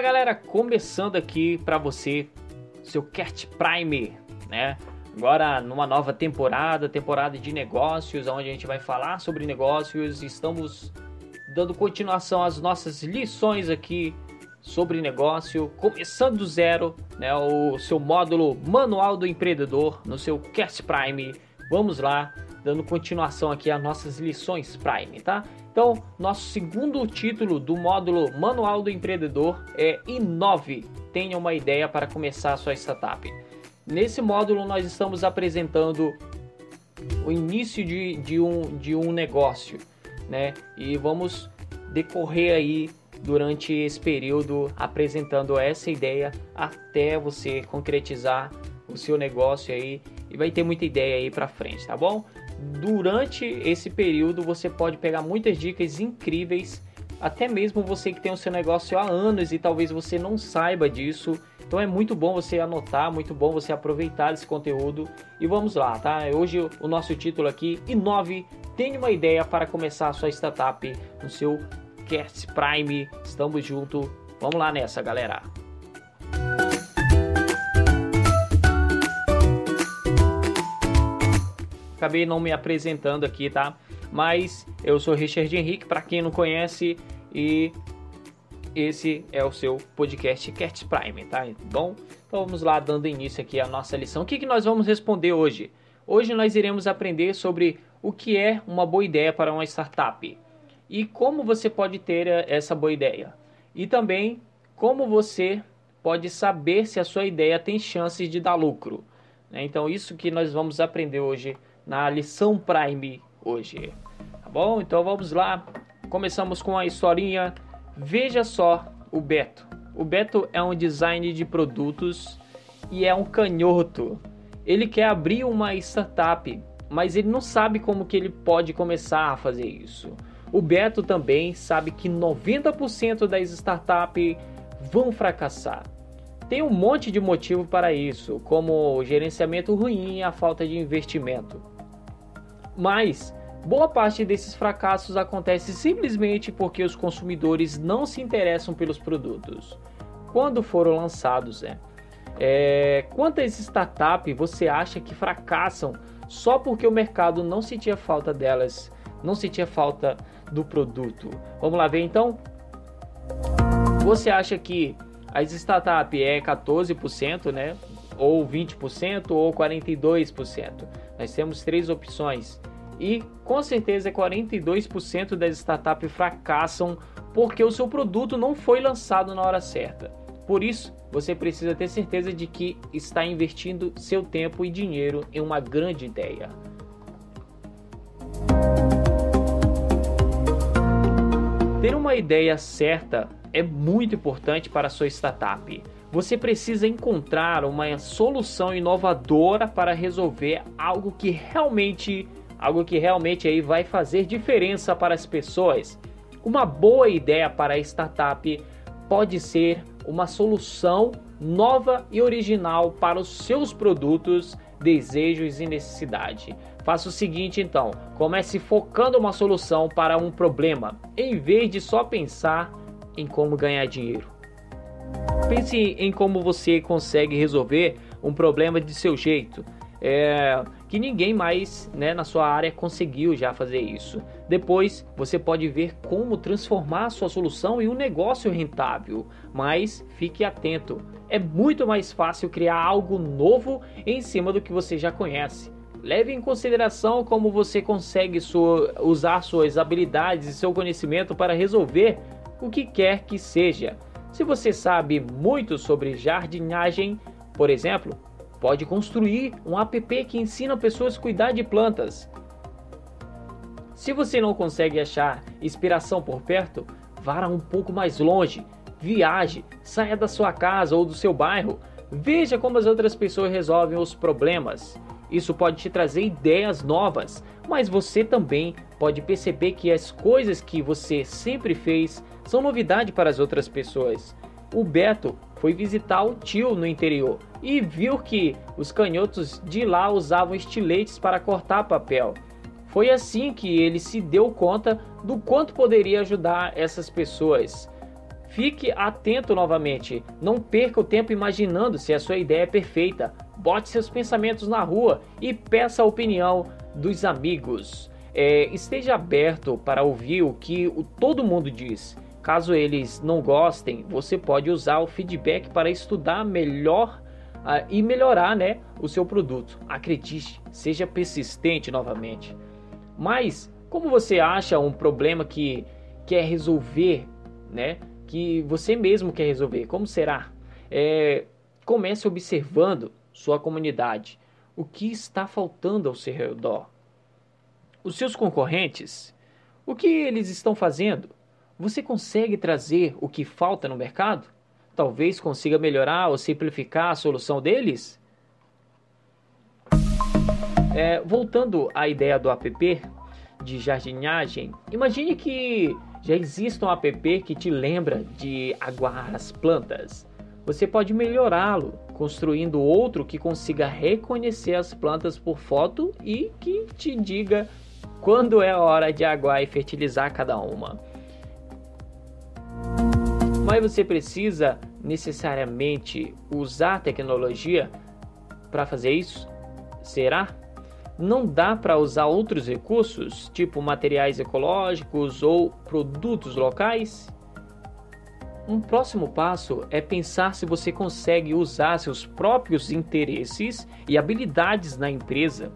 Fala galera, começando aqui para você seu Cat Prime, né? Agora numa nova temporada, temporada de negócios, onde a gente vai falar sobre negócios. Estamos dando continuação às nossas lições aqui sobre negócio, começando do zero, né? O seu módulo Manual do Empreendedor no seu Cast Prime. Vamos lá, dando continuação aqui às nossas lições Prime, tá? Então, nosso segundo título do módulo Manual do Empreendedor é Inove. Tenha uma ideia para começar a sua startup. Nesse módulo, nós estamos apresentando o início de, de, um, de um negócio, né? E vamos decorrer aí durante esse período apresentando essa ideia até você concretizar o seu negócio aí e vai ter muita ideia aí para frente, tá bom? Durante esse período você pode pegar muitas dicas incríveis, até mesmo você que tem o seu negócio há anos e talvez você não saiba disso então é muito bom você anotar, muito bom você aproveitar esse conteúdo e vamos lá, tá? Hoje o nosso título aqui, Inove, tenha uma ideia para começar a sua startup no seu Cast Prime. Estamos junto. Vamos lá nessa, galera. Acabei não me apresentando aqui, tá? Mas eu sou Richard Henrique, para quem não conhece, e esse é o seu podcast Cat Prime, tá? Bom, então vamos lá dando início aqui à nossa lição. O que, que nós vamos responder hoje? Hoje nós iremos aprender sobre o que é uma boa ideia para uma startup e como você pode ter essa boa ideia. E também como você pode saber se a sua ideia tem chances de dar lucro. Né? Então isso que nós vamos aprender hoje na lição Prime hoje. Tá bom? Então vamos lá. Começamos com a historinha Veja só o Beto. O Beto é um design de produtos e é um canhoto. Ele quer abrir uma startup, mas ele não sabe como que ele pode começar a fazer isso. O Beto também sabe que 90% das startups vão fracassar. Tem um monte de motivo para isso, como o gerenciamento ruim e a falta de investimento. Mas Boa parte desses fracassos acontece simplesmente porque os consumidores não se interessam pelos produtos. Quando foram lançados, é. é quantas startups você acha que fracassam só porque o mercado não sentia falta delas, não sentia falta do produto? Vamos lá ver então? Você acha que as startups é 14%, né? Ou 20% ou 42%? Nós temos três opções e com certeza 42% das startups fracassam porque o seu produto não foi lançado na hora certa. Por isso, você precisa ter certeza de que está investindo seu tempo e dinheiro em uma grande ideia. Ter uma ideia certa é muito importante para a sua startup. Você precisa encontrar uma solução inovadora para resolver algo que realmente algo que realmente aí vai fazer diferença para as pessoas. Uma boa ideia para a startup pode ser uma solução nova e original para os seus produtos, desejos e necessidade. Faça o seguinte então, comece focando uma solução para um problema, em vez de só pensar em como ganhar dinheiro. Pense em como você consegue resolver um problema de seu jeito. É, que ninguém mais né, na sua área conseguiu já fazer isso. Depois você pode ver como transformar a sua solução em um negócio rentável, mas fique atento, é muito mais fácil criar algo novo em cima do que você já conhece. Leve em consideração como você consegue sua, usar suas habilidades e seu conhecimento para resolver o que quer que seja. Se você sabe muito sobre jardinagem, por exemplo, Pode construir um app que ensina pessoas a cuidar de plantas. Se você não consegue achar inspiração por perto, vá um pouco mais longe. Viaje, saia da sua casa ou do seu bairro. Veja como as outras pessoas resolvem os problemas. Isso pode te trazer ideias novas, mas você também pode perceber que as coisas que você sempre fez são novidade para as outras pessoas. O Beto foi visitar o tio no interior e viu que os canhotos de lá usavam estiletes para cortar papel. Foi assim que ele se deu conta do quanto poderia ajudar essas pessoas. Fique atento novamente. Não perca o tempo imaginando se a sua ideia é perfeita. Bote seus pensamentos na rua e peça a opinião dos amigos. É, esteja aberto para ouvir o que o, todo mundo diz. Caso eles não gostem, você pode usar o feedback para estudar melhor uh, e melhorar né, o seu produto. Acredite, seja persistente novamente. Mas como você acha um problema que quer resolver, né? que você mesmo quer resolver. Como será? É, comece observando sua comunidade. O que está faltando ao seu redor? Os seus concorrentes, o que eles estão fazendo? Você consegue trazer o que falta no mercado? Talvez consiga melhorar ou simplificar a solução deles? É, voltando à ideia do app de jardinagem, imagine que já existe um app que te lembra de aguar as plantas. Você pode melhorá-lo construindo outro que consiga reconhecer as plantas por foto e que te diga quando é a hora de aguar e fertilizar cada uma. Mas você precisa necessariamente usar tecnologia para fazer isso? Será? não dá para usar outros recursos, tipo materiais ecológicos ou produtos locais? Um próximo passo é pensar se você consegue usar seus próprios interesses e habilidades na empresa.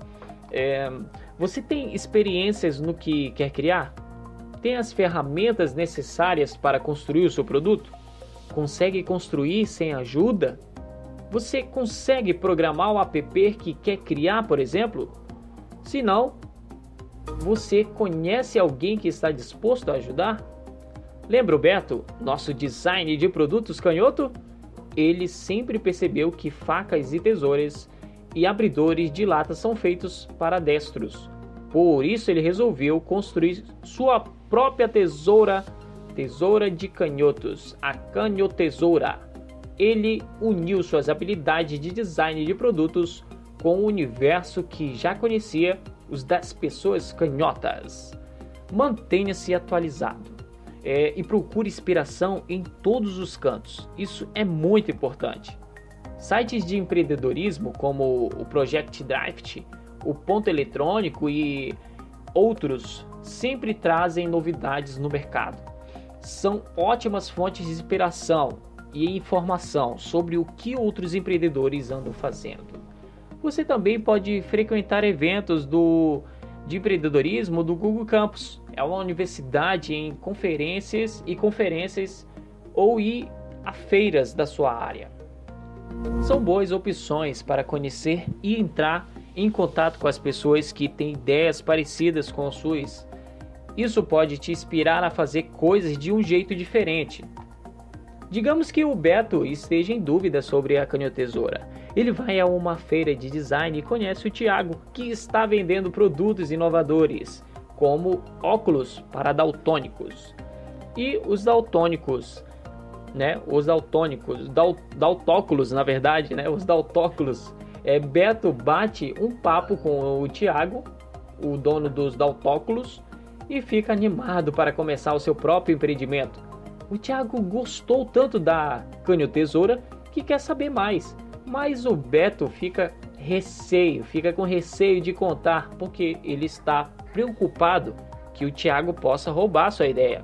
É, você tem experiências no que quer criar? Tem as ferramentas necessárias para construir o seu produto? Consegue construir sem ajuda? Você consegue programar o app que quer criar, por exemplo? Se não, você conhece alguém que está disposto a ajudar? Lembra o Beto, nosso design de produtos canhoto? Ele sempre percebeu que facas e tesouras e abridores de lata são feitos para destros. Por isso ele resolveu construir sua própria tesoura, tesoura de canhotos, a canhotesoura. Ele uniu suas habilidades de design de produtos com o universo que já conhecia, os das pessoas canhotas. Mantenha-se atualizado é, e procure inspiração em todos os cantos. Isso é muito importante. Sites de empreendedorismo como o Project Draft, o Ponto Eletrônico e outros sempre trazem novidades no mercado. São ótimas fontes de inspiração e informação sobre o que outros empreendedores andam fazendo. Você também pode frequentar eventos do, de empreendedorismo do Google Campus. É uma universidade em conferências e conferências ou ir a feiras da sua área. São boas opções para conhecer e entrar em contato com as pessoas que têm ideias parecidas com as suas. Isso pode te inspirar a fazer coisas de um jeito diferente. Digamos que o Beto esteja em dúvida sobre a canhotesoura. Ele vai a uma feira de design e conhece o Tiago, que está vendendo produtos inovadores, como óculos para daltônicos. E os daltônicos, né? Os daltônicos, dal, daltóculos, na verdade, né? Os daltóculos. É, Beto bate um papo com o Tiago, o dono dos daltóculos, e fica animado para começar o seu próprio empreendimento. O Tiago gostou tanto da canho tesoura que quer saber mais mas o Beto fica receio, fica com receio de contar, porque ele está preocupado que o Thiago possa roubar sua ideia.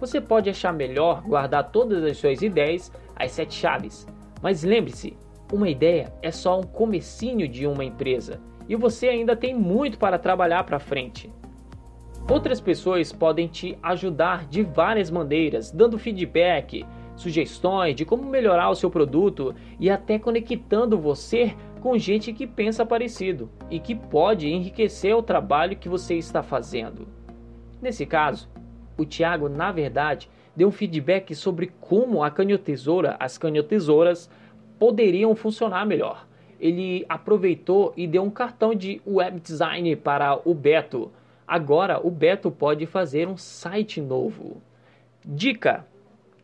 Você pode achar melhor guardar todas as suas ideias, as sete chaves, mas lembre-se, uma ideia é só um comecinho de uma empresa e você ainda tem muito para trabalhar para frente. Outras pessoas podem te ajudar de várias maneiras, dando feedback, sugestões de como melhorar o seu produto e até conectando você com gente que pensa parecido e que pode enriquecer o trabalho que você está fazendo. Nesse caso, o Thiago, na verdade, deu um feedback sobre como a canhotesoura, as canhotesouras poderiam funcionar melhor. Ele aproveitou e deu um cartão de web design para o Beto. Agora o Beto pode fazer um site novo. Dica: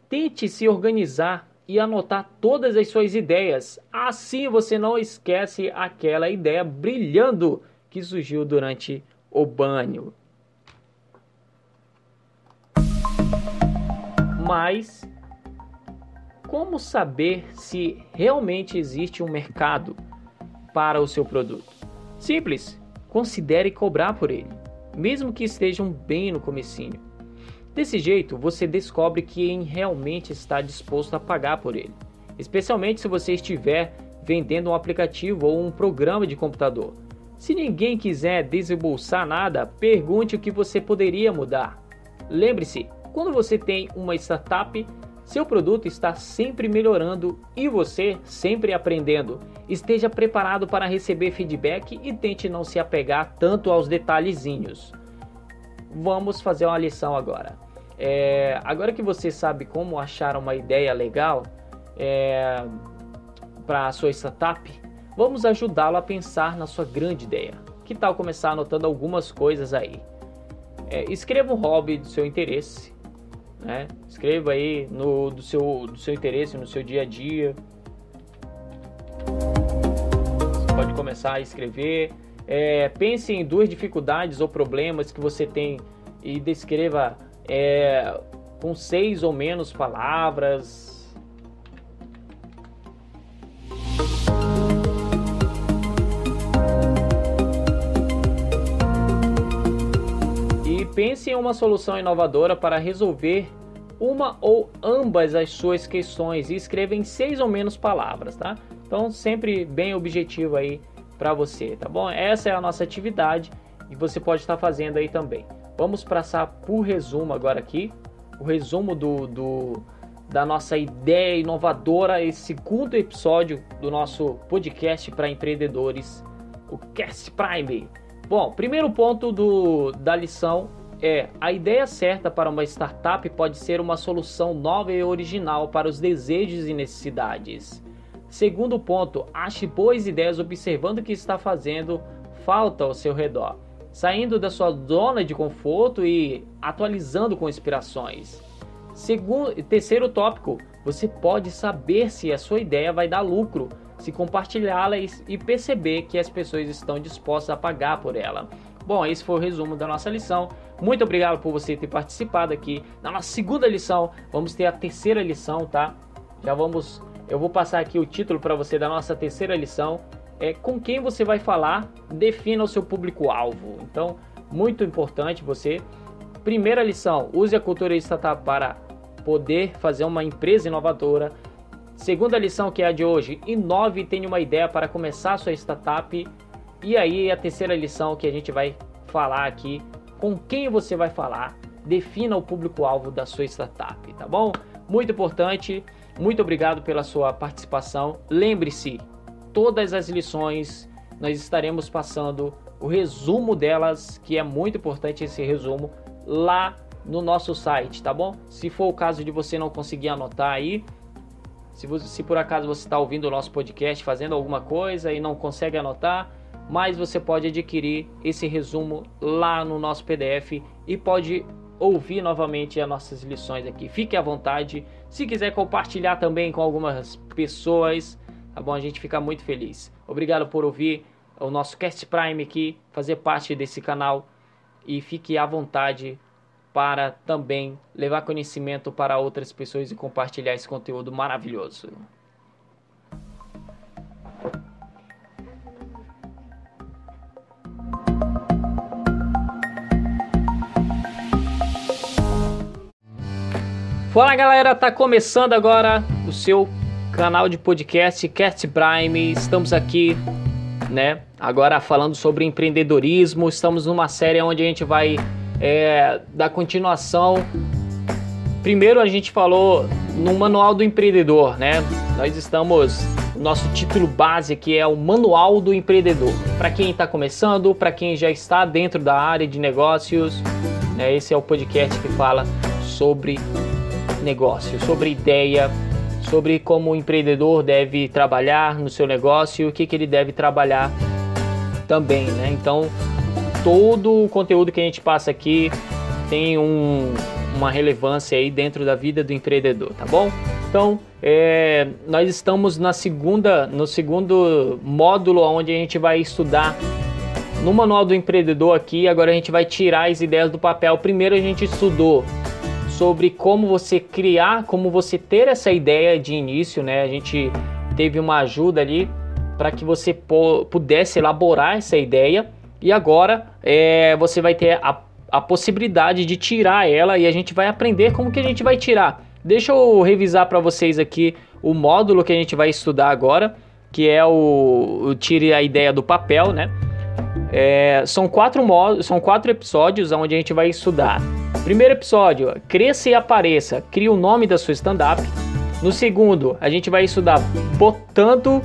Tente se organizar e anotar todas as suas ideias. Assim você não esquece aquela ideia brilhando que surgiu durante o banho. Mas como saber se realmente existe um mercado para o seu produto? Simples, considere cobrar por ele, mesmo que estejam bem no comecinho. Desse jeito, você descobre quem realmente está disposto a pagar por ele, especialmente se você estiver vendendo um aplicativo ou um programa de computador. Se ninguém quiser desembolsar nada, pergunte o que você poderia mudar. Lembre-se, quando você tem uma startup, seu produto está sempre melhorando e você sempre aprendendo. Esteja preparado para receber feedback e tente não se apegar tanto aos detalhezinhos. Vamos fazer uma lição agora. É, agora que você sabe como achar uma ideia legal é, para a sua startup, vamos ajudá-lo a pensar na sua grande ideia. Que tal começar anotando algumas coisas aí? É, escreva um hobby do seu interesse, né? Escreva aí no do seu do seu interesse no seu dia a dia. Você pode começar a escrever. É, pense em duas dificuldades ou problemas que você tem e descreva é, com seis ou menos palavras, pense em uma solução inovadora para resolver uma ou ambas as suas questões e escreva em seis ou menos palavras, tá? Então, sempre bem objetivo aí para você, tá bom? Essa é a nossa atividade e você pode estar fazendo aí também. Vamos passar por resumo agora aqui, o resumo do, do da nossa ideia inovadora, esse segundo episódio do nosso podcast para empreendedores, o Cast Prime. Bom, primeiro ponto do, da lição é a ideia certa para uma startup pode ser uma solução nova e original para os desejos e necessidades. Segundo ponto, ache boas ideias observando o que está fazendo falta ao seu redor, saindo da sua zona de conforto e atualizando com inspirações. Segundo, terceiro tópico, você pode saber se a sua ideia vai dar lucro se compartilhá-la e perceber que as pessoas estão dispostas a pagar por ela. Bom, esse foi o resumo da nossa lição. Muito obrigado por você ter participado aqui. Na nossa segunda lição, vamos ter a terceira lição, tá? Já vamos, eu vou passar aqui o título para você da nossa terceira lição. É com quem você vai falar, defina o seu público-alvo. Então, muito importante você. Primeira lição, use a cultura estatal para poder fazer uma empresa inovadora. Segunda lição que é a de hoje, inove e tenha uma ideia para começar sua startup. E aí a terceira lição que a gente vai falar aqui com quem você vai falar, defina o público-alvo da sua startup, tá bom? Muito importante, muito obrigado pela sua participação. Lembre-se, todas as lições nós estaremos passando o resumo delas, que é muito importante esse resumo, lá no nosso site, tá bom? Se for o caso de você não conseguir anotar aí, se, você, se por acaso você está ouvindo o nosso podcast fazendo alguma coisa e não consegue anotar, mas você pode adquirir esse resumo lá no nosso PDF e pode ouvir novamente as nossas lições aqui. Fique à vontade. Se quiser compartilhar também com algumas pessoas, tá bom? A gente fica muito feliz. Obrigado por ouvir o nosso Cast Prime aqui, fazer parte desse canal e fique à vontade para também levar conhecimento para outras pessoas e compartilhar esse conteúdo maravilhoso. Fala galera, tá começando agora o seu canal de podcast Cast Prime. Estamos aqui, né? Agora falando sobre empreendedorismo. Estamos numa série onde a gente vai é, dar continuação. Primeiro a gente falou no Manual do Empreendedor, né? Nós estamos nosso título base aqui é o Manual do Empreendedor. Para quem está começando, para quem já está dentro da área de negócios, né? esse é o podcast que fala sobre negócio, sobre ideia, sobre como o empreendedor deve trabalhar no seu negócio e o que, que ele deve trabalhar também, né? Então, todo o conteúdo que a gente passa aqui tem um, uma relevância aí dentro da vida do empreendedor, tá bom? Então, é, nós estamos na segunda, no segundo módulo onde a gente vai estudar no manual do empreendedor aqui. Agora a gente vai tirar as ideias do papel. Primeiro a gente estudou sobre como você criar, como você ter essa ideia de início, né? A gente teve uma ajuda ali para que você pudesse elaborar essa ideia e agora é, você vai ter a, a possibilidade de tirar ela e a gente vai aprender como que a gente vai tirar. Deixa eu revisar para vocês aqui o módulo que a gente vai estudar agora, que é o, o tire a ideia do papel, né? É, são quatro são quatro episódios onde a gente vai estudar. Primeiro episódio, cresça e apareça, cria o nome da sua stand-up. No segundo, a gente vai estudar botando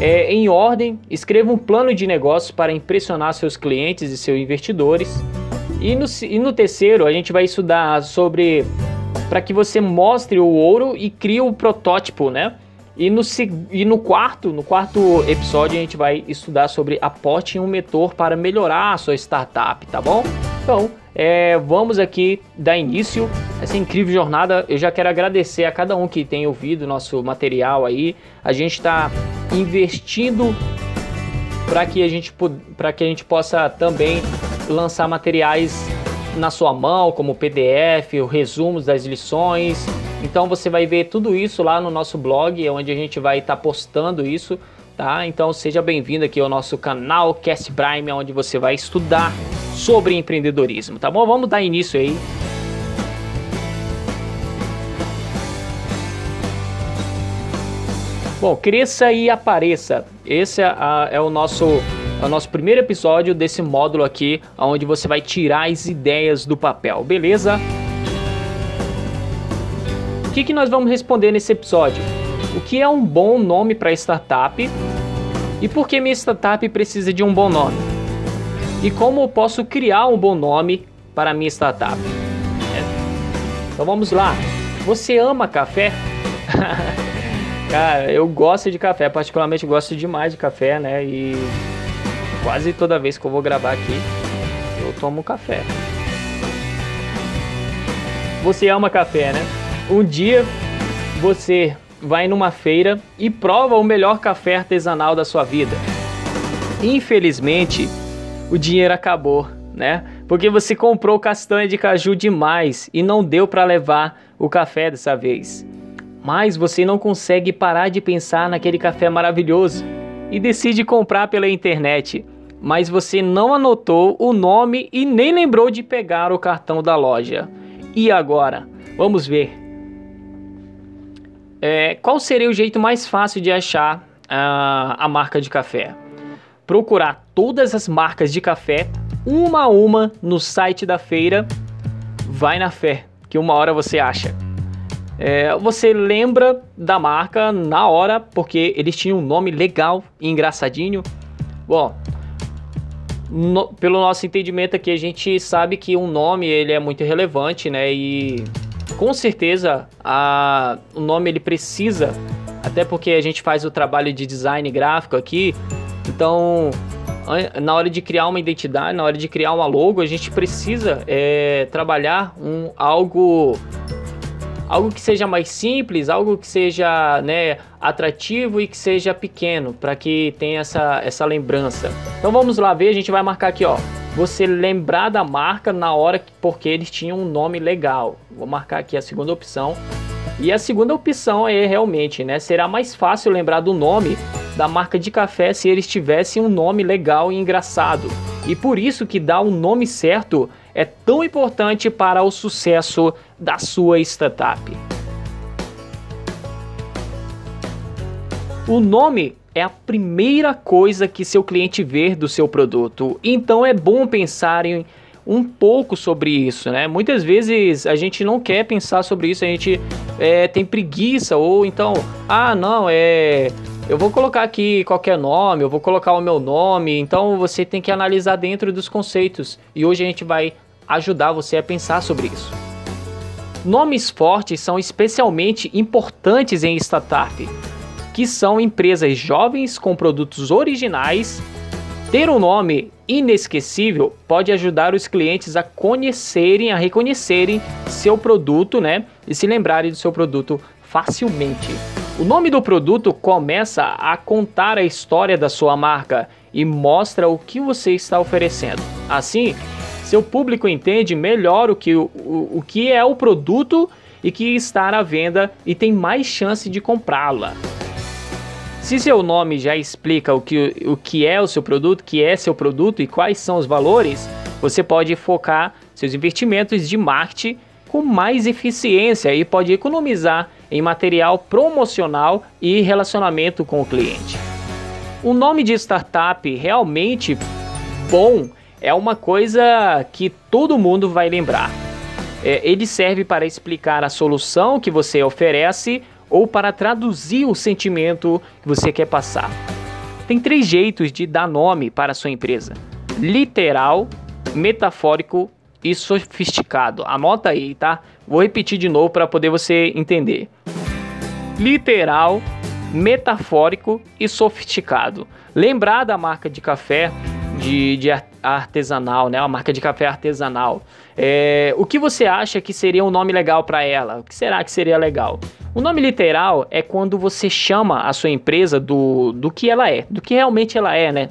é, em ordem, escreva um plano de negócio para impressionar seus clientes e seus investidores. E no, e no terceiro, a gente vai estudar sobre para que você mostre o ouro e crie o protótipo, né? E no, e no quarto, no quarto episódio, a gente vai estudar sobre aporte em um mentor para melhorar a sua startup, tá bom? Então, é, vamos aqui dar início a essa incrível jornada. Eu já quero agradecer a cada um que tem ouvido nosso material aí. A gente está investindo para que a gente para que a gente possa também lançar materiais na sua mão, como PDF, resumos das lições, então você vai ver tudo isso lá no nosso blog, onde a gente vai estar tá postando isso, tá? Então seja bem-vindo aqui ao nosso canal Cast Prime, onde você vai estudar sobre empreendedorismo, tá bom? Vamos dar início aí. Bom, cresça e apareça. Esse é, a, é o nosso é o nosso primeiro episódio desse módulo aqui, onde você vai tirar as ideias do papel, beleza? Que, que nós vamos responder nesse episódio? O que é um bom nome para startup? E por que minha startup precisa de um bom nome? E como eu posso criar um bom nome para minha startup? É. Então vamos lá. Você ama café? Cara, eu gosto de café, particularmente gosto demais de café, né? E quase toda vez que eu vou gravar aqui, eu tomo café. Você ama café, né? Um dia você vai numa feira e prova o melhor café artesanal da sua vida. Infelizmente, o dinheiro acabou, né? Porque você comprou castanha de caju demais e não deu para levar o café dessa vez. Mas você não consegue parar de pensar naquele café maravilhoso e decide comprar pela internet. Mas você não anotou o nome e nem lembrou de pegar o cartão da loja. E agora? Vamos ver é, qual seria o jeito mais fácil de achar a, a marca de café? Procurar todas as marcas de café, uma a uma, no site da feira. Vai na fé, que uma hora você acha. É, você lembra da marca na hora, porque eles tinham um nome legal e engraçadinho. Bom, no, pelo nosso entendimento aqui, a gente sabe que um nome ele é muito relevante, né? E com certeza a, o nome ele precisa, até porque a gente faz o trabalho de design gráfico aqui, então na hora de criar uma identidade, na hora de criar uma logo, a gente precisa é, trabalhar um, algo algo que seja mais simples, algo que seja né, atrativo e que seja pequeno, para que tenha essa, essa lembrança. Então vamos lá ver, a gente vai marcar aqui, ó, você lembrar da marca na hora porque eles tinham um nome legal. Vou marcar aqui a segunda opção. E a segunda opção é realmente, né? Será mais fácil lembrar do nome da marca de café se eles tivessem um nome legal e engraçado. E por isso que dar um nome certo é tão importante para o sucesso da sua startup. O nome é a primeira coisa que seu cliente vê do seu produto. Então é bom pensar em um pouco sobre isso, né? Muitas vezes a gente não quer pensar sobre isso, a gente é, tem preguiça ou então, ah, não, é, eu vou colocar aqui qualquer nome, eu vou colocar o meu nome. Então você tem que analisar dentro dos conceitos e hoje a gente vai ajudar você a pensar sobre isso. Nomes fortes são especialmente importantes em startup que são empresas jovens com produtos originais. Ter um nome inesquecível pode ajudar os clientes a conhecerem, a reconhecerem seu produto, né? E se lembrarem do seu produto facilmente. O nome do produto começa a contar a história da sua marca e mostra o que você está oferecendo. Assim, seu público entende melhor o que, o, o que é o produto e que está à venda e tem mais chance de comprá-la. Se seu nome já explica o que, o que é o seu produto, que é seu produto e quais são os valores, você pode focar seus investimentos de marketing com mais eficiência e pode economizar em material promocional e relacionamento com o cliente. O nome de startup realmente bom é uma coisa que todo mundo vai lembrar. É, ele serve para explicar a solução que você oferece ou para traduzir o sentimento que você quer passar. Tem três jeitos de dar nome para a sua empresa: literal, metafórico e sofisticado. Anota aí, tá? Vou repetir de novo para poder você entender. Literal, metafórico e sofisticado. Lembrar da marca de café de, de artesanal, né? Uma marca de café artesanal. É, o que você acha que seria um nome legal para ela? O que será que seria legal? O nome literal é quando você chama a sua empresa do, do que ela é, do que realmente ela é, né?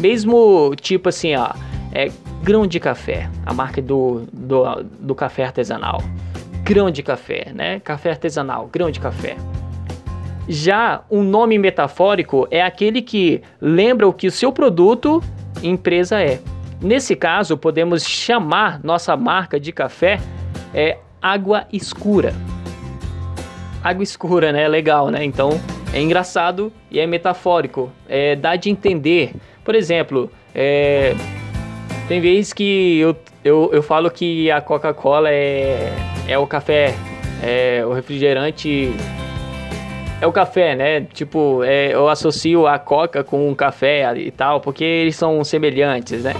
Mesmo tipo assim, ó, é grão de café, a marca do, do, do café artesanal. Grão de café, né? Café artesanal, grão de café. Já um nome metafórico é aquele que lembra o que o seu produto empresa é. Nesse caso, podemos chamar nossa marca de café é água escura. Água escura, né? Legal, né? Então é engraçado e é metafórico. É, dá de entender. Por exemplo, é, tem vezes que eu, eu, eu falo que a Coca-Cola é, é o café, é o refrigerante é o café, né? Tipo, é, eu associo a coca com o café e tal, porque eles são semelhantes, né?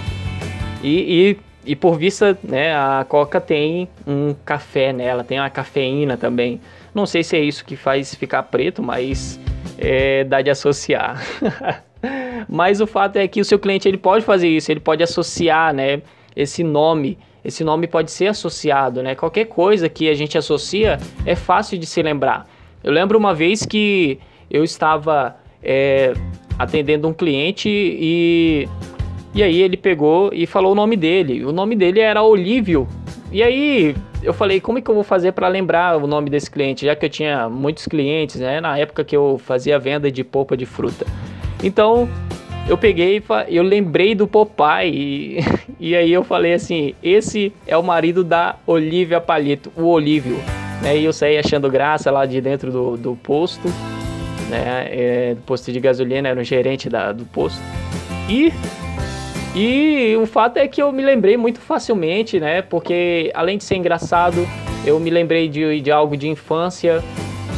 E, e, e, por vista, né, a coca tem um café nela, tem uma cafeína também. Não sei se é isso que faz ficar preto, mas é, dá de associar. mas o fato é que o seu cliente ele pode fazer isso, ele pode associar, né, esse nome. Esse nome pode ser associado, né? Qualquer coisa que a gente associa é fácil de se lembrar. Eu lembro uma vez que eu estava é, atendendo um cliente e, e aí ele pegou e falou o nome dele. O nome dele era Olívio. E aí eu falei, como é que eu vou fazer para lembrar o nome desse cliente, já que eu tinha muitos clientes, né, na época que eu fazia venda de polpa de fruta. Então, eu peguei eu lembrei do Popeye e, e aí eu falei assim, esse é o marido da Olivia Palito, o Olívio. Né, e eu saí achando graça lá de dentro do, do posto, né? É, do posto de gasolina, era o gerente da, do posto. E, e o fato é que eu me lembrei muito facilmente, né? Porque além de ser engraçado, eu me lembrei de, de algo de infância,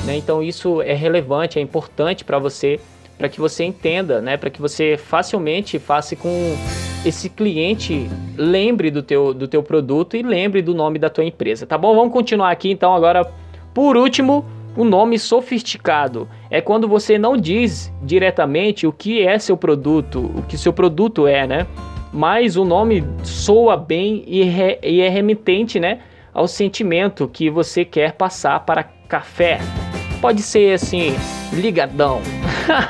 né? Então isso é relevante, é importante para você, para que você entenda, né? Para que você facilmente faça com esse cliente lembre do teu, do teu produto e lembre do nome da tua empresa, tá bom? Vamos continuar aqui então agora. Por último, o nome sofisticado é quando você não diz diretamente o que é seu produto, o que seu produto é, né? Mas o nome soa bem e, re, e é remitente, né, ao sentimento que você quer passar para café. Pode ser assim, ligadão.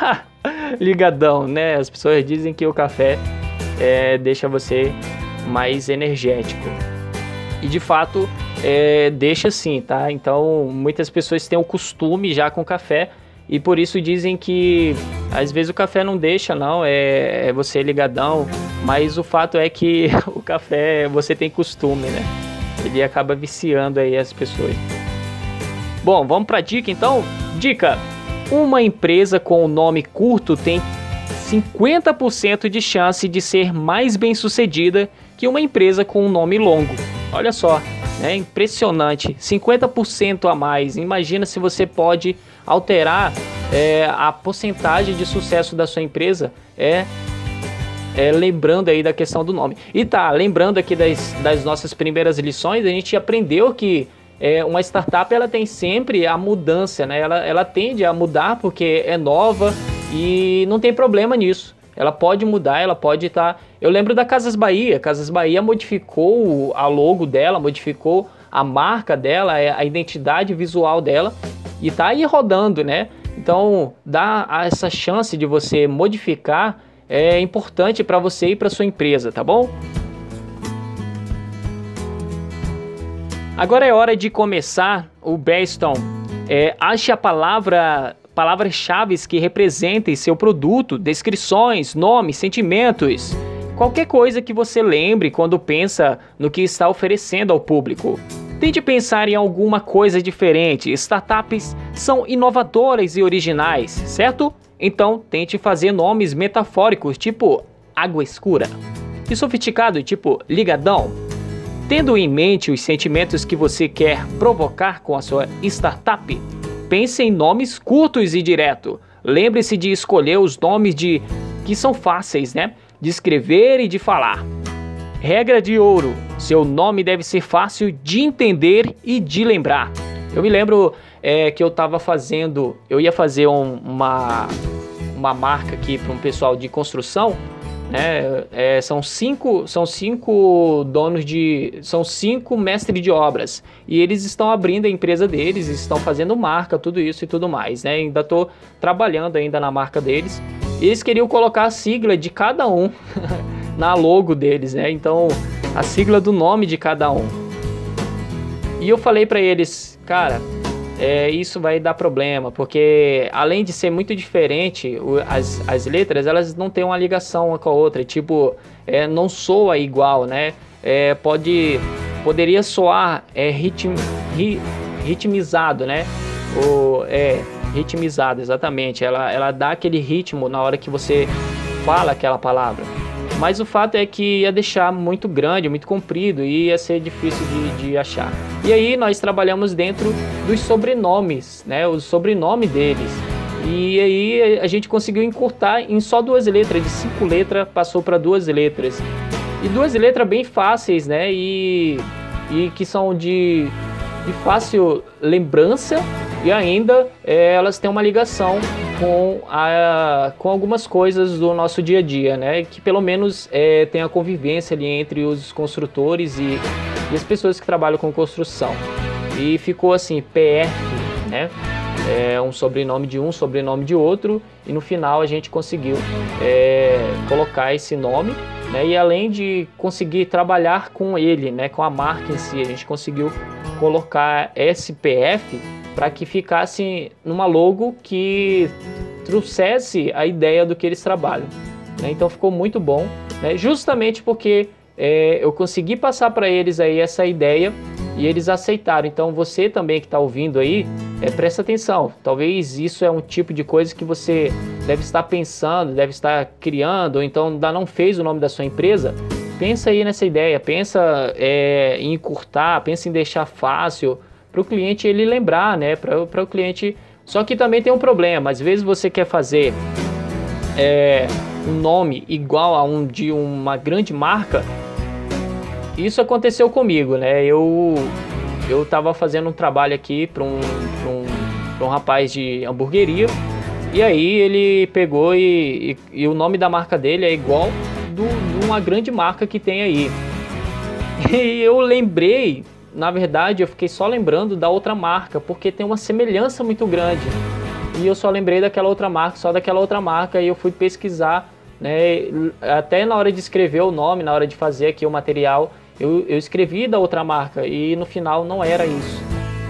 ligadão, né? As pessoas dizem que o café é, deixa você mais energético. E de fato, é, deixa sim, tá? Então, muitas pessoas têm o costume já com café e por isso dizem que às vezes o café não deixa, não, é, é você ligadão, mas o fato é que o café você tem costume, né? Ele acaba viciando aí as pessoas. Bom, vamos para dica então. Dica: uma empresa com o nome curto tem 50% de chance de ser mais bem sucedida que uma empresa com um nome longo. Olha só, é impressionante, 50% a mais. Imagina se você pode alterar é, a porcentagem de sucesso da sua empresa. É, é, lembrando aí da questão do nome. E tá, lembrando aqui das, das nossas primeiras lições, a gente aprendeu que é, uma startup ela tem sempre a mudança, né? Ela, ela tende a mudar porque é nova, e não tem problema nisso. Ela pode mudar, ela pode estar. Tá... Eu lembro da Casas Bahia. Casas Bahia modificou a logo dela, modificou a marca dela, é, a identidade visual dela e tá aí rodando, né? Então, dar essa chance de você modificar é importante para você e para sua empresa, tá bom? Agora é hora de começar o Brainstorm. É, ache a palavra palavras-chave que representem seu produto, descrições, nomes, sentimentos, qualquer coisa que você lembre quando pensa no que está oferecendo ao público. Tente pensar em alguma coisa diferente. Startups são inovadoras e originais, certo? Então tente fazer nomes metafóricos, tipo água escura, e sofisticado, tipo ligadão. Tendo em mente os sentimentos que você quer provocar com a sua startup, pense em nomes curtos e direto. Lembre-se de escolher os nomes de que são fáceis, né? De escrever e de falar. Regra de ouro: seu nome deve ser fácil de entender e de lembrar. Eu me lembro é, que eu estava fazendo, eu ia fazer um, uma, uma marca aqui para um pessoal de construção né? É, são cinco, são cinco donos de, são cinco mestres de obras e eles estão abrindo a empresa deles, estão fazendo marca, tudo isso e tudo mais, né? Ainda estou trabalhando ainda na marca deles. E eles queriam colocar a sigla de cada um na logo deles, né? Então a sigla do nome de cada um. E eu falei para eles, cara, é, isso vai dar problema, porque além de ser muito diferente, as, as letras elas não têm uma ligação uma com a outra, tipo, é, não soa igual, né? É, pode, poderia soar é, ritm, ri, ritmizado, né? O, é, ritmizado, exatamente. Ela, ela dá aquele ritmo na hora que você fala aquela palavra. Mas o fato é que ia deixar muito grande, muito comprido e ia ser difícil de, de achar. E aí nós trabalhamos dentro dos sobrenomes, né? O sobrenome deles. E aí a gente conseguiu encurtar em só duas letras, de cinco letras passou para duas letras. E duas letras bem fáceis, né? E, e que são de, de fácil lembrança e ainda é, elas têm uma ligação com, a, com algumas coisas do nosso dia a dia, né? Que pelo menos é, tem a convivência ali entre os construtores e, e as pessoas que trabalham com construção. E ficou assim, PF, né? É um sobrenome de um, sobrenome de outro, e no final a gente conseguiu é, colocar esse nome, né? E além de conseguir trabalhar com ele, né? Com a marca em si, a gente conseguiu colocar SPF para que ficasse numa logo que trouxesse a ideia do que eles trabalham. Né? Então ficou muito bom, né? justamente porque é, eu consegui passar para eles aí essa ideia e eles aceitaram. Então você também que está ouvindo aí, é, presta atenção. Talvez isso é um tipo de coisa que você deve estar pensando, deve estar criando, ou então ainda não fez o nome da sua empresa. Pensa aí nessa ideia, pensa é, em encurtar, pensa em deixar fácil, para o cliente ele lembrar, né? Para o cliente. Só que também tem um problema. Às vezes você quer fazer é, um nome igual a um de uma grande marca. Isso aconteceu comigo, né? Eu eu estava fazendo um trabalho aqui para um, um, um rapaz de hamburgueria e aí ele pegou e, e, e, o nome da marca dele é igual do, de uma grande marca que tem aí. E eu lembrei na verdade, eu fiquei só lembrando da outra marca, porque tem uma semelhança muito grande. E eu só lembrei daquela outra marca, só daquela outra marca, e eu fui pesquisar, né? Até na hora de escrever o nome, na hora de fazer aqui o material, eu, eu escrevi da outra marca, e no final não era isso.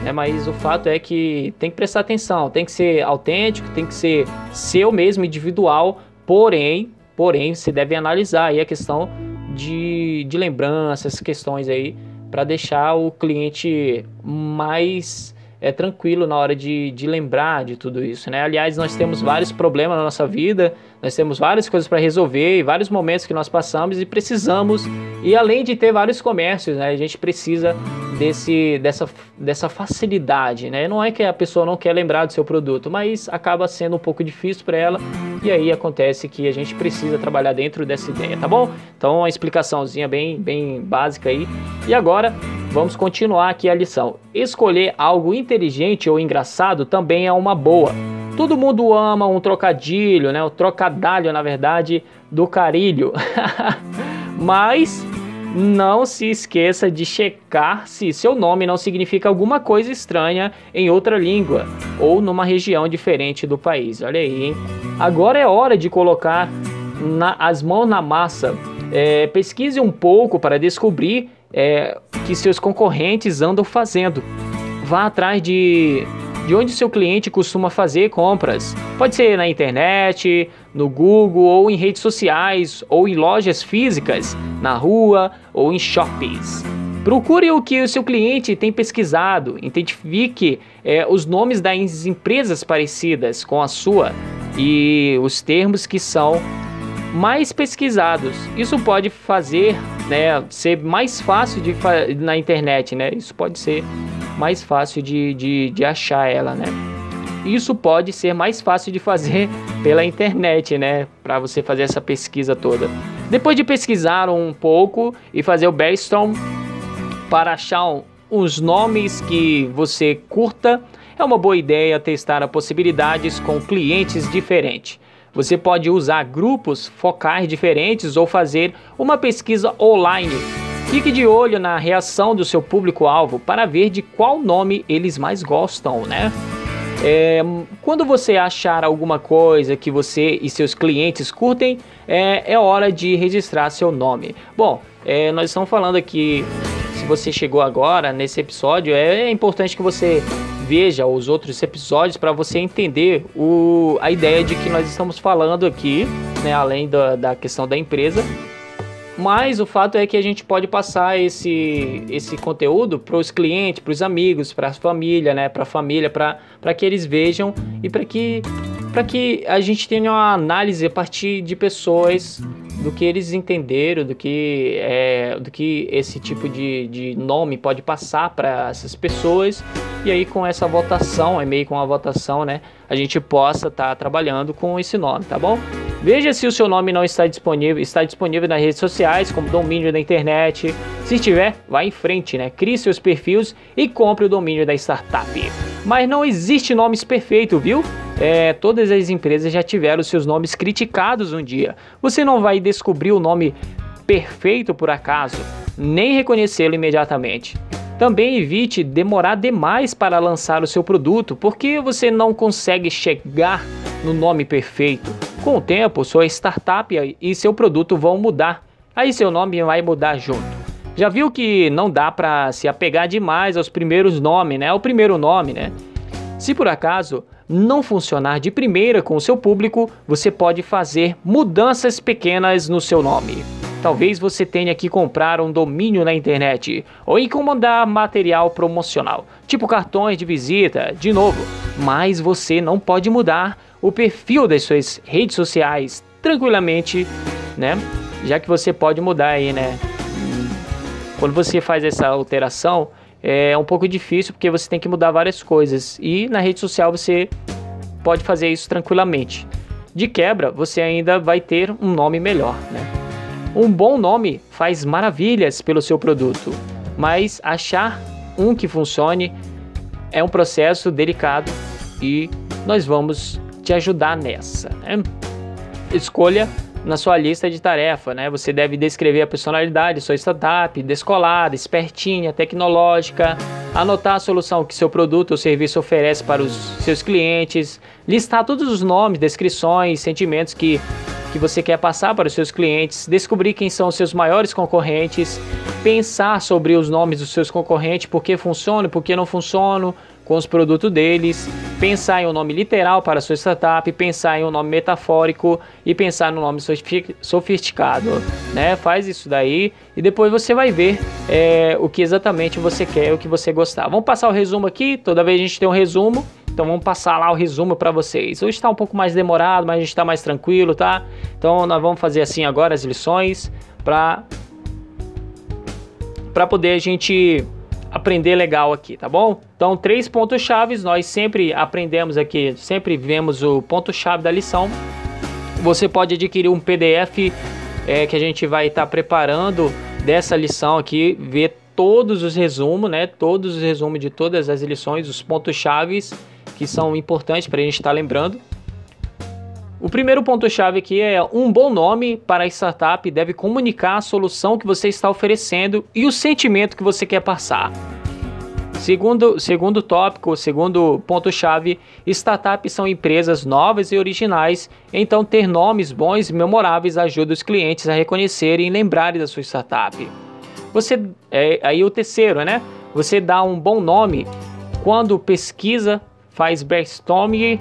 Né? Mas o fato é que tem que prestar atenção, tem que ser autêntico, tem que ser seu mesmo, individual, porém, porém, você deve analisar aí a questão de, de lembranças, questões aí para deixar o cliente mais é, tranquilo na hora de, de lembrar de tudo isso, né? Aliás, nós temos vários problemas na nossa vida, nós temos várias coisas para resolver e vários momentos que nós passamos e precisamos, e além de ter vários comércios, né? A gente precisa desse, dessa, dessa facilidade, né? Não é que a pessoa não quer lembrar do seu produto, mas acaba sendo um pouco difícil para ela e aí acontece que a gente precisa trabalhar dentro dessa ideia, tá bom? Então, uma explicaçãozinha bem, bem básica aí. E agora, vamos continuar aqui a lição. Escolher algo inteligente ou engraçado também é uma boa. Todo mundo ama um trocadilho, né? O trocadalho, na verdade, do carilho. Mas não se esqueça de checar se seu nome não significa alguma coisa estranha em outra língua ou numa região diferente do país. Olha aí, hein? Agora é hora de colocar na, as mãos na massa. É, pesquise um pouco para descobrir é, que seus concorrentes andam fazendo. Vá atrás de, de onde seu cliente costuma fazer compras. Pode ser na internet, no Google, ou em redes sociais, ou em lojas físicas, na rua ou em shoppings. Procure o que o seu cliente tem pesquisado, identifique é, os nomes das empresas parecidas com a sua e os termos que são mais pesquisados. Isso pode fazer né, ser mais fácil de na internet, né? Isso pode ser mais fácil de, de, de achar ela, né? Isso pode ser mais fácil de fazer pela internet, né? Para você fazer essa pesquisa toda. Depois de pesquisar um pouco e fazer o brainstorm para achar os nomes que você curta, é uma boa ideia testar possibilidades com clientes diferentes. Você pode usar grupos focais diferentes ou fazer uma pesquisa online. Fique de olho na reação do seu público-alvo para ver de qual nome eles mais gostam, né? É, quando você achar alguma coisa que você e seus clientes curtem, é, é hora de registrar seu nome. Bom, é, nós estamos falando aqui. Se você chegou agora nesse episódio, é, é importante que você veja os outros episódios para você entender o, a ideia de que nós estamos falando aqui, né, além da, da questão da empresa. Mas o fato é que a gente pode passar esse, esse conteúdo para os clientes, para os amigos, para a família, né, para a família, para que eles vejam e para que, que a gente tenha uma análise a partir de pessoas do que eles entenderam, do que, é, do que esse tipo de, de nome pode passar para essas pessoas. E aí, com essa votação, é meio com a votação, né? A gente possa estar tá trabalhando com esse nome, tá bom? Veja se o seu nome não está disponível, está disponível nas redes sociais, como domínio da internet. Se estiver, vá em frente, né? Crie seus perfis e compre o domínio da startup. Mas não existe nomes perfeitos, viu? É, todas as empresas já tiveram seus nomes criticados um dia. Você não vai descobrir o nome perfeito por acaso, nem reconhecê-lo imediatamente. Também evite demorar demais para lançar o seu produto, porque você não consegue chegar no nome perfeito. Com o tempo, sua startup e seu produto vão mudar. Aí seu nome vai mudar junto. Já viu que não dá para se apegar demais aos primeiros nomes, né? O primeiro nome, né? Se por acaso não funcionar de primeira com o seu público, você pode fazer mudanças pequenas no seu nome. Talvez você tenha que comprar um domínio na internet ou encomendar material promocional, tipo cartões de visita, de novo, mas você não pode mudar o perfil das suas redes sociais tranquilamente, né? Já que você pode mudar aí, né? Quando você faz essa alteração, é um pouco difícil porque você tem que mudar várias coisas. E na rede social você pode fazer isso tranquilamente. De quebra, você ainda vai ter um nome melhor, né? Um bom nome faz maravilhas pelo seu produto, mas achar um que funcione é um processo delicado e nós vamos te ajudar nessa. Né? Escolha na sua lista de tarefa, né? Você deve descrever a personalidade, sua startup, descolada, espertinha, tecnológica, anotar a solução que seu produto ou serviço oferece para os seus clientes, listar todos os nomes, descrições, sentimentos que, que você quer passar para os seus clientes, descobrir quem são os seus maiores concorrentes, pensar sobre os nomes dos seus concorrentes, por que funcionam, por que não funcionam, com os produtos deles, pensar em um nome literal para a sua startup, pensar em um nome metafórico e pensar no nome sofisticado, né? Faz isso daí e depois você vai ver é, o que exatamente você quer, o que você gostar. Vamos passar o resumo aqui. Toda vez a gente tem um resumo. Então vamos passar lá o resumo para vocês. Hoje está um pouco mais demorado, mas a gente está mais tranquilo, tá? Então nós vamos fazer assim agora as lições para para poder a gente aprender legal aqui, tá bom? Então, três pontos chaves, nós sempre aprendemos aqui, sempre vemos o ponto-chave da lição. Você pode adquirir um PDF é, que a gente vai estar tá preparando dessa lição aqui, ver todos os resumos, né? Todos os resumos de todas as lições, os pontos chaves que são importantes para a gente estar tá lembrando. O primeiro ponto-chave aqui é um bom nome para a startup deve comunicar a solução que você está oferecendo e o sentimento que você quer passar. Segundo, segundo tópico, segundo ponto-chave, startups são empresas novas e originais, então ter nomes bons e memoráveis ajuda os clientes a reconhecerem e lembrarem da sua startup. Você é, aí o terceiro, né? Você dá um bom nome quando pesquisa, faz brainstorming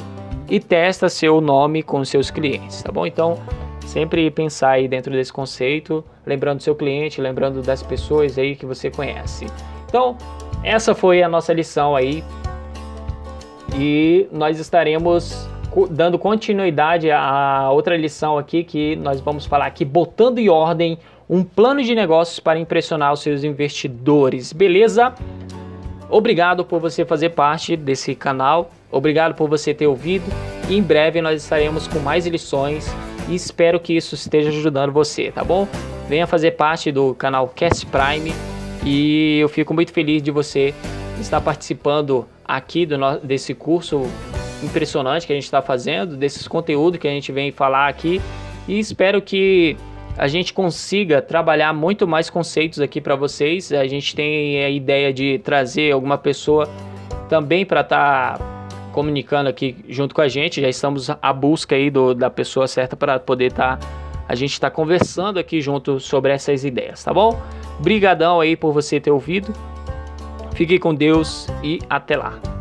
e testa seu nome com seus clientes, tá bom? Então, sempre pensar aí dentro desse conceito, lembrando do seu cliente, lembrando das pessoas aí que você conhece. Então, essa foi a nossa lição aí. E nós estaremos dando continuidade a outra lição aqui que nós vamos falar aqui botando em ordem um plano de negócios para impressionar os seus investidores. Beleza? Obrigado por você fazer parte desse canal. Obrigado por você ter ouvido. E em breve nós estaremos com mais lições e espero que isso esteja ajudando você, tá bom? Venha fazer parte do canal Cast Prime e eu fico muito feliz de você estar participando aqui do desse curso impressionante que a gente está fazendo, desses conteúdos que a gente vem falar aqui e espero que a gente consiga trabalhar muito mais conceitos aqui para vocês. A gente tem a ideia de trazer alguma pessoa também para estar tá comunicando aqui junto com a gente. Já estamos à busca aí do, da pessoa certa para poder estar tá, a gente está conversando aqui junto sobre essas ideias, tá bom? Brigadão aí por você ter ouvido. Fique com Deus e até lá.